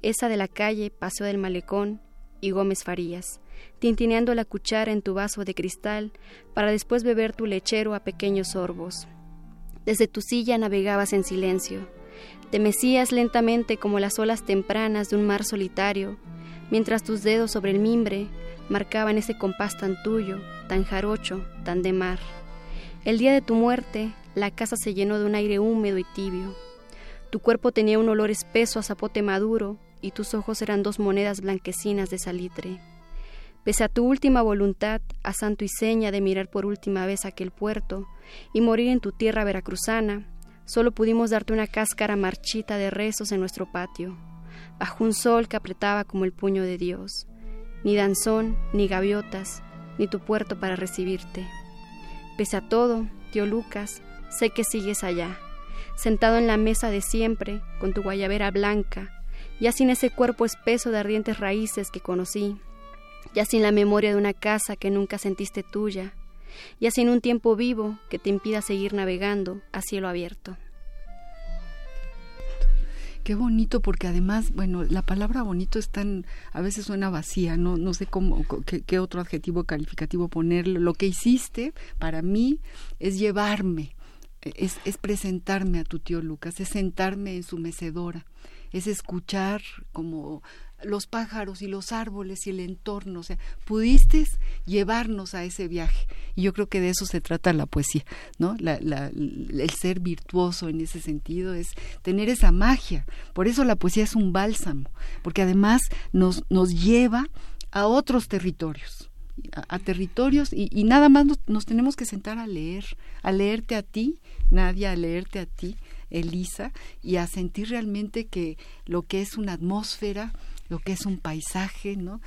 Esa de la calle, Paseo del Malecón y Gómez Farías, tintineando la cuchara en tu vaso de cristal para después beber tu lechero a pequeños sorbos. Desde tu silla navegabas en silencio, te mecías lentamente como las olas tempranas de un mar solitario, mientras tus dedos sobre el mimbre marcaban ese compás tan tuyo, tan jarocho, tan de mar. El día de tu muerte, la casa se llenó de un aire húmedo y tibio. Tu cuerpo tenía un olor espeso a zapote maduro y tus ojos eran dos monedas blanquecinas de salitre. Pese a tu última voluntad, a santo y seña de mirar por última vez aquel puerto y morir en tu tierra veracruzana, Solo pudimos darte una cáscara marchita de rezos en nuestro patio, bajo un sol que apretaba como el puño de Dios. Ni danzón, ni gaviotas, ni tu puerto para recibirte. Pese a todo, tío Lucas, sé que sigues allá, sentado en la mesa de siempre, con tu guayabera blanca, ya sin ese cuerpo espeso de ardientes raíces que conocí, ya sin la memoria de una casa que nunca sentiste tuya, y así en un tiempo vivo que te impida seguir navegando a cielo abierto. Qué bonito, porque además, bueno, la palabra bonito es tan, a veces suena vacía, no, no sé cómo, qué, otro adjetivo calificativo ponerle. Lo que hiciste para mí es llevarme, es, es presentarme a tu tío Lucas, es sentarme en su mecedora, es escuchar como los pájaros y los árboles y el entorno, o sea, pudiste llevarnos a ese viaje. Y yo creo que de eso se trata la poesía, ¿no? el ser virtuoso en ese sentido es tener esa magia. Por eso la poesía es un bálsamo, porque además nos, nos lleva a otros territorios. A, territorios y, nada más nos, tenemos que sentar a leer, a leerte a ti, Nadia, a leerte a ti, Elisa, y a sentir realmente que lo que es una atmósfera, lo que es un paisaje, ¿no?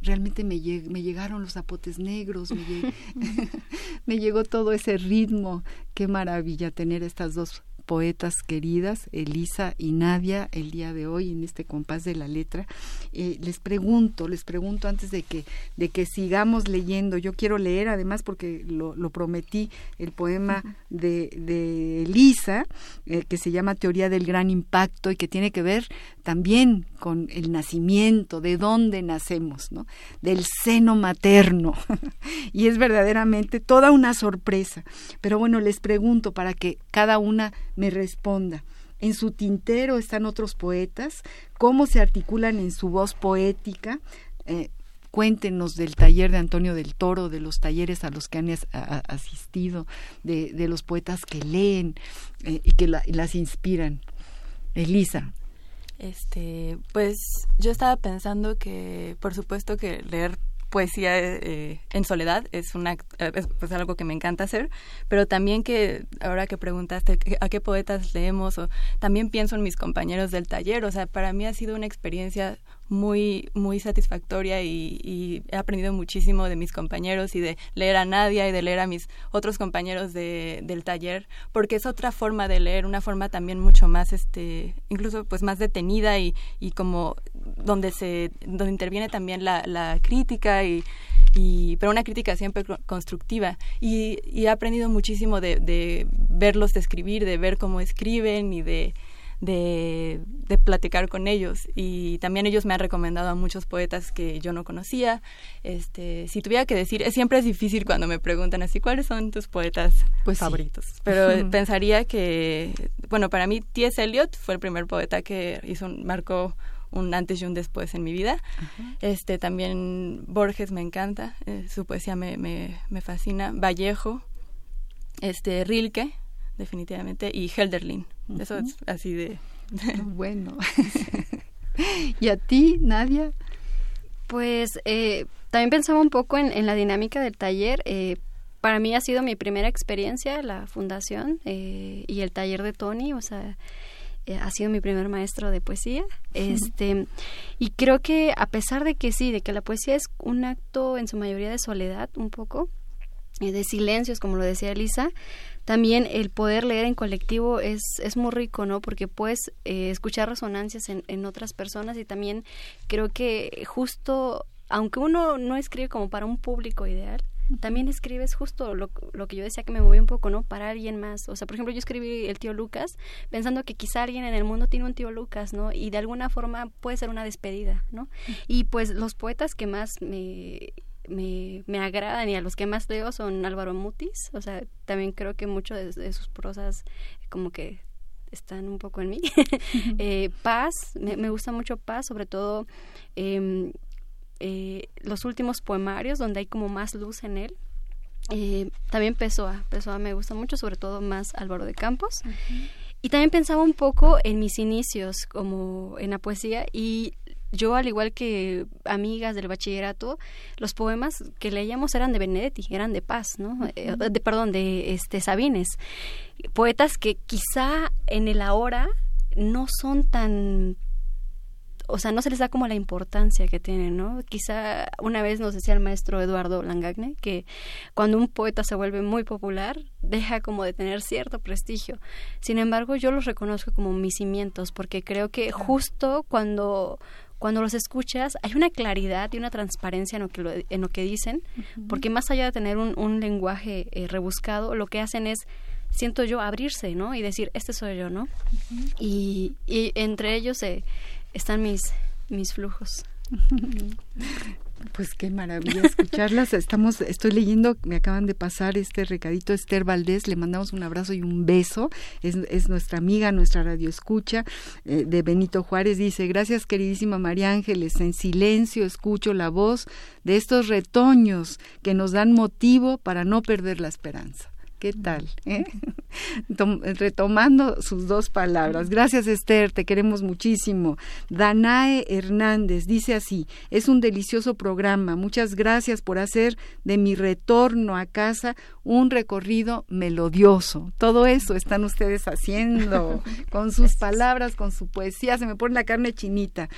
realmente me, me llegaron los zapotes negros, me, [laughs] [laughs] me llegó todo ese ritmo. Qué maravilla tener estas dos poetas queridas, Elisa y Nadia, el día de hoy en este compás de la letra. Eh, les pregunto, les pregunto antes de que, de que sigamos leyendo, yo quiero leer además porque lo, prometí, el poema de, de Elisa, eh, que se llama Teoría del Gran Impacto y que tiene que ver también con el nacimiento, de dónde nacemos, ¿no? Del seno materno. [laughs] y es verdaderamente toda una sorpresa. Pero bueno, les pregunto para que cada una me responda. En su tintero están otros poetas, cómo se articulan en su voz poética. Eh, cuéntenos del taller de Antonio del Toro, de los talleres a los que han asistido, de, los poetas que leen eh, y que las inspiran. Elisa. Este, pues yo estaba pensando que, por supuesto que leer poesía eh, en soledad es una es pues algo que me encanta hacer pero también que ahora que preguntaste a qué poetas leemos o también pienso en mis compañeros del taller o sea para mí ha sido una experiencia muy, muy satisfactoria y, he aprendido muchísimo de mis compañeros y de leer a Nadia y de leer a mis otros compañeros de, del taller, porque es otra forma de leer, una forma también mucho más, este, incluso pues más detenida y, y como donde se, donde interviene también la, la crítica y, y, pero una crítica siempre constructiva. Y, y he aprendido muchísimo de, de verlos escribir, de ver cómo escriben y de de, de, platicar con ellos y también ellos me han recomendado a muchos poetas que yo no conocía. Este, si tuviera que decir, siempre es difícil cuando me preguntan así, ¿cuáles son tus poetas pues favoritos? Pero [laughs] pensaría que, bueno, para mí T.S. Eliot fue el primer poeta que hizo un, marcó un antes y un después en mi vida. Este también Borges me encanta, eh, su poesía me, me, me fascina. Vallejo, este Rilke, definitivamente, y Helderlin. Eso es así de... [laughs] bueno. [laughs] ¿Y a ti, Nadia? Pues eh, también pensaba un poco en, la dinámica del taller. Eh, para mí ha sido mi primera experiencia la fundación eh, y el taller de Tony, o sea, ha sido mi primer maestro de poesía. Este, y creo que a pesar de que sí, de que la poesía es un acto en su mayoría de soledad, un poco, de silencios, como lo decía Elisa, también el poder leer en colectivo es, es muy rico, ¿no? Porque puedes eh, escuchar resonancias en, en otras personas y también creo que justo, aunque uno no escribe como para un público ideal, también escribes justo lo, lo, que yo decía que me movió un poco, ¿no? Para alguien más. O sea, por ejemplo, yo escribí El tío Lucas pensando que quizá alguien en el mundo tiene un tío Lucas, ¿no? Y de alguna forma puede ser una despedida, ¿no? Y pues los poetas que más me me, me agradan y a los que más leo son Álvaro Mutis, o sea, también creo que mucho de, sus prosas como que están un poco en mí. [laughs] eh, Paz, me, me, gusta mucho Paz, sobre todo eh, eh, los últimos poemarios donde hay como más luz en él. Eh, también Pessoa, Pessoa me gusta mucho, sobre todo más Álvaro de Campos. Y también pensaba un poco en mis inicios como en la poesía y yo, al igual que amigas del bachillerato, los poemas que leíamos eran de Benedetti, eran de Paz, ¿no? Eh, de, perdón, de este Sabines. Poetas que quizá en el ahora no son tan o sea, no se les da como la importancia que tienen, ¿no? Quizá una vez nos decía el maestro Eduardo Langagne que cuando un poeta se vuelve muy popular, deja como de tener cierto prestigio. Sin embargo, yo los reconozco como mis cimientos porque creo que justo cuando cuando los escuchas hay una claridad y una transparencia en lo que, en lo que dicen, porque más allá de tener un, un lenguaje eh, rebuscado, lo que hacen es siento yo abrirse, ¿no? Y decir, este soy yo, ¿no? y, y, entre ellos eh, están mis, mis flujos. [laughs] Pues qué maravilla escucharlas. Estamos, estoy leyendo, me acaban de pasar este recadito Esther Valdés, le mandamos un abrazo y un beso. Es, es nuestra amiga, nuestra radio escucha eh, de Benito Juárez. Dice, gracias queridísima María Ángeles, en silencio escucho la voz de estos retoños que nos dan motivo para no perder la esperanza. ¿Qué tal? Eh? [laughs] Retomando sus dos palabras. Gracias Esther, te queremos muchísimo. Danae Hernández dice así, es un delicioso programa. Muchas gracias por hacer de mi retorno a casa un recorrido melodioso. Todo eso están ustedes haciendo [laughs] con sus palabras, con su poesía. Se me pone la carne chinita.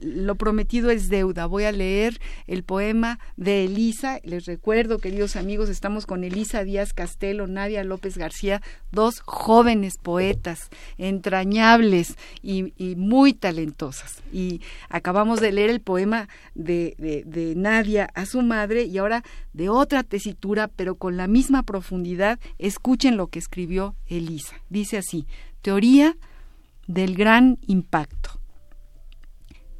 lo prometido es deuda. Voy a leer el poema de Elisa. Les recuerdo, queridos amigos, estamos con Elisa Díaz Castelo, Nadia López García, dos jóvenes poetas entrañables y, muy talentosas. Y acabamos de leer el poema de, de Nadia a su madre y ahora de otra tesitura, pero con la misma profundidad, escuchen lo que escribió Elisa. Dice así, teoría del gran impacto.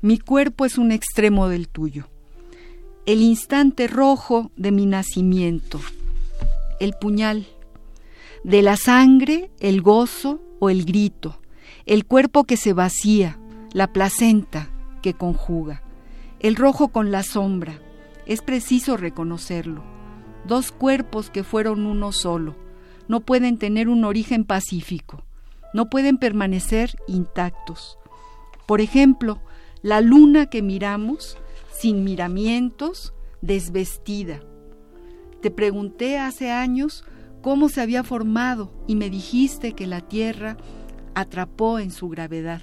Mi cuerpo es un extremo del tuyo, el instante rojo de mi nacimiento, el puñal, de la sangre el gozo o el grito, el cuerpo que se vacía, la placenta que conjuga, el rojo con la sombra, es preciso reconocerlo. Dos cuerpos que fueron uno solo. No pueden tener un origen pacífico. No pueden permanecer intactos. Por ejemplo, la luna que miramos, sin miramientos, desvestida. Te pregunté hace años cómo se había formado y me dijiste que la Tierra atrapó en su gravedad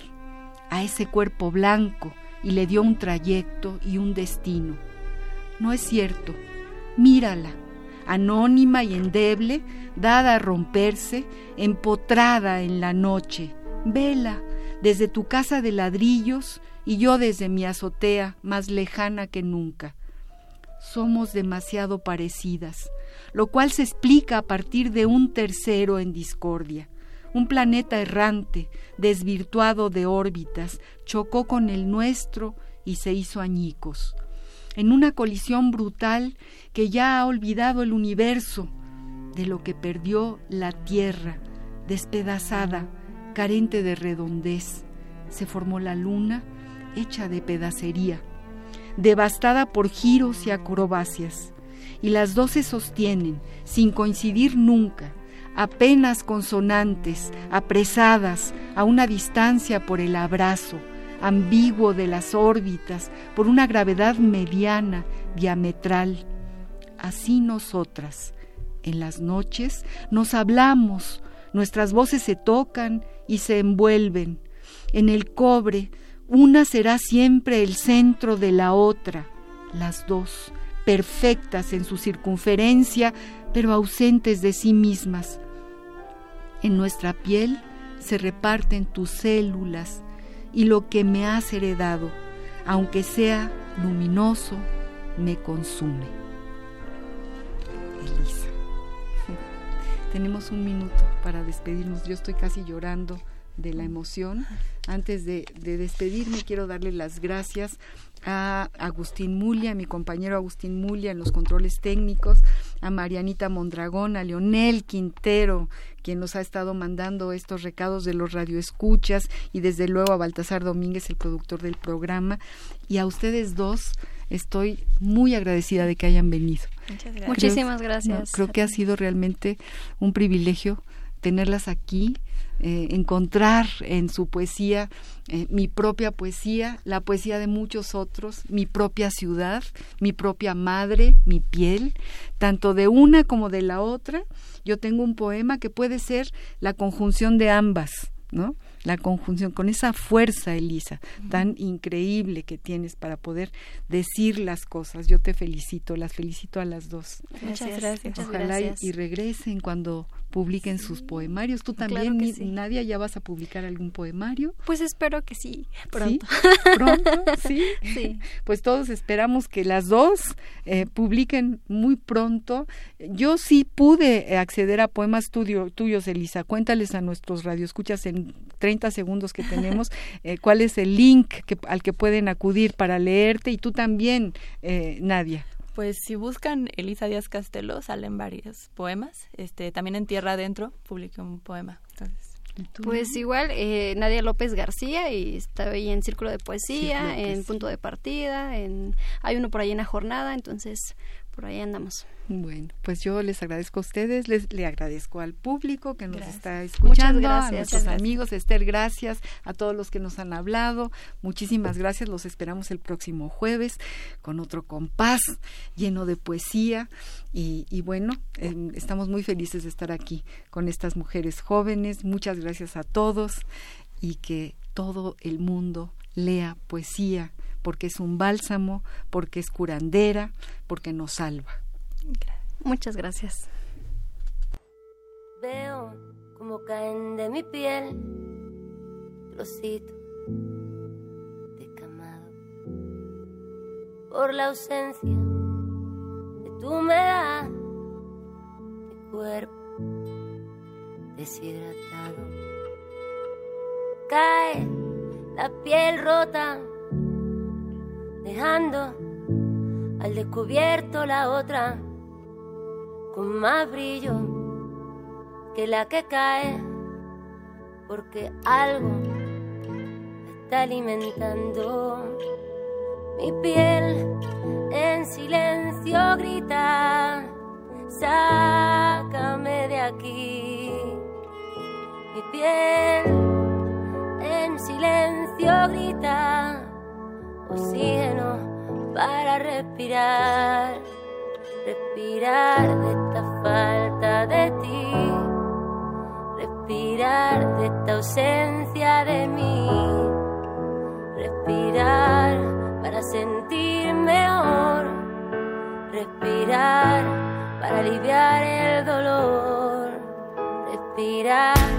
a ese cuerpo blanco y le dio un trayecto y un destino. No es cierto. Mírala, anónima y endeble, dada a romperse, empotrada en la noche. Vela desde tu casa de ladrillos y yo desde mi azotea más lejana que nunca. Somos demasiado parecidas, lo cual se explica a partir de un tercero en discordia. Un planeta errante, desvirtuado de órbitas, chocó con el nuestro y se hizo añicos. En una colisión brutal que ya ha olvidado el universo de lo que perdió la Tierra, despedazada, carente de redondez, se formó la luna hecha de pedacería, devastada por giros y acrobacias, y las dos se sostienen, sin coincidir nunca, apenas consonantes, apresadas a una distancia por el abrazo, ambiguo de las órbitas, por una gravedad mediana, diametral. Así nosotras, en las noches, nos hablamos, nuestras voces se tocan y se envuelven. En el cobre, una será siempre el centro de la otra, las dos, perfectas en su circunferencia, pero ausentes de sí mismas. En nuestra piel se reparten tus células y lo que me has heredado, aunque sea luminoso, me consume. Elisa. [laughs] Tenemos un minuto para despedirnos. Yo estoy casi llorando de la emoción. Antes de, despedirme, quiero darle las gracias a Agustín Mulia, a mi compañero Agustín Mulia en los controles técnicos, a Marianita Mondragón, a Leonel Quintero, quien nos ha estado mandando estos recados de los radioescuchas, y desde luego a Baltasar Domínguez, el productor del programa, y a ustedes dos. Estoy muy agradecida de que hayan venido. Muchísimas gracias. creo que ha sido realmente un privilegio tenerlas aquí, eh, encontrar en su poesía eh, mi propia poesía, la poesía de muchos otros, mi propia ciudad, mi propia madre, mi piel, tanto de una como de la otra. Yo tengo un poema que puede ser la conjunción de ambas, ¿no? la conjunción, con esa fuerza, Elisa, tan increíble que tienes para poder decir las cosas. Yo te felicito, las felicito a las dos. Muchas gracias. Ojalá Y, regresen cuando publiquen sus poemarios. Tú también, Nadia, ¿ya vas a publicar algún poemario? Pues espero que sí, pronto. ¿Pronto? [laughs] ¿Sí? sí. Pues todos esperamos que las dos eh, publiquen muy pronto. Yo sí pude acceder a poemas tuyos, Elisa. Cuéntales a nuestros radioescuchas en 30 segundos que tenemos, [laughs] eh, cuál es el link al que pueden acudir para leerte y tú también, eh, Nadia. Pues si buscan Elisa Díaz Castelo salen varios poemas. Este también en Tierra Adentro publiqué un poema. Pues igual, eh, Nadia López García y estoy en Círculo de Poesía, en Punto de Partida, en hay uno por ahí en la jornada, entonces por ahí andamos. Bueno, pues yo les agradezco a ustedes, les le agradezco al público que nos está escuchando, a nuestros amigos, Esther, gracias, a todos los que nos han hablado, muchísimas gracias, los esperamos el próximo jueves con otro compás lleno de poesía. Y, y bueno, em, estamos muy felices de estar aquí con estas mujeres jóvenes, muchas gracias a todos y que todo el mundo lea poesía porque es un bálsamo, porque es curandera, porque nos salva. Muchas gracias. Veo como caen de mi piel trocitos de camado por la ausencia de tu humedad, mi cuerpo deshidratado. Cae la piel rota dejando al descubierto la otra con más brillo que la que cae, porque algo está alimentando mi piel. En silencio grita, sácame de aquí, mi piel en silencio grita oxígeno para respirar, respirar de esta falta de ti, respirar de esta ausencia de mí, respirar sentir mejor, respirar para aliviar el dolor, respirar,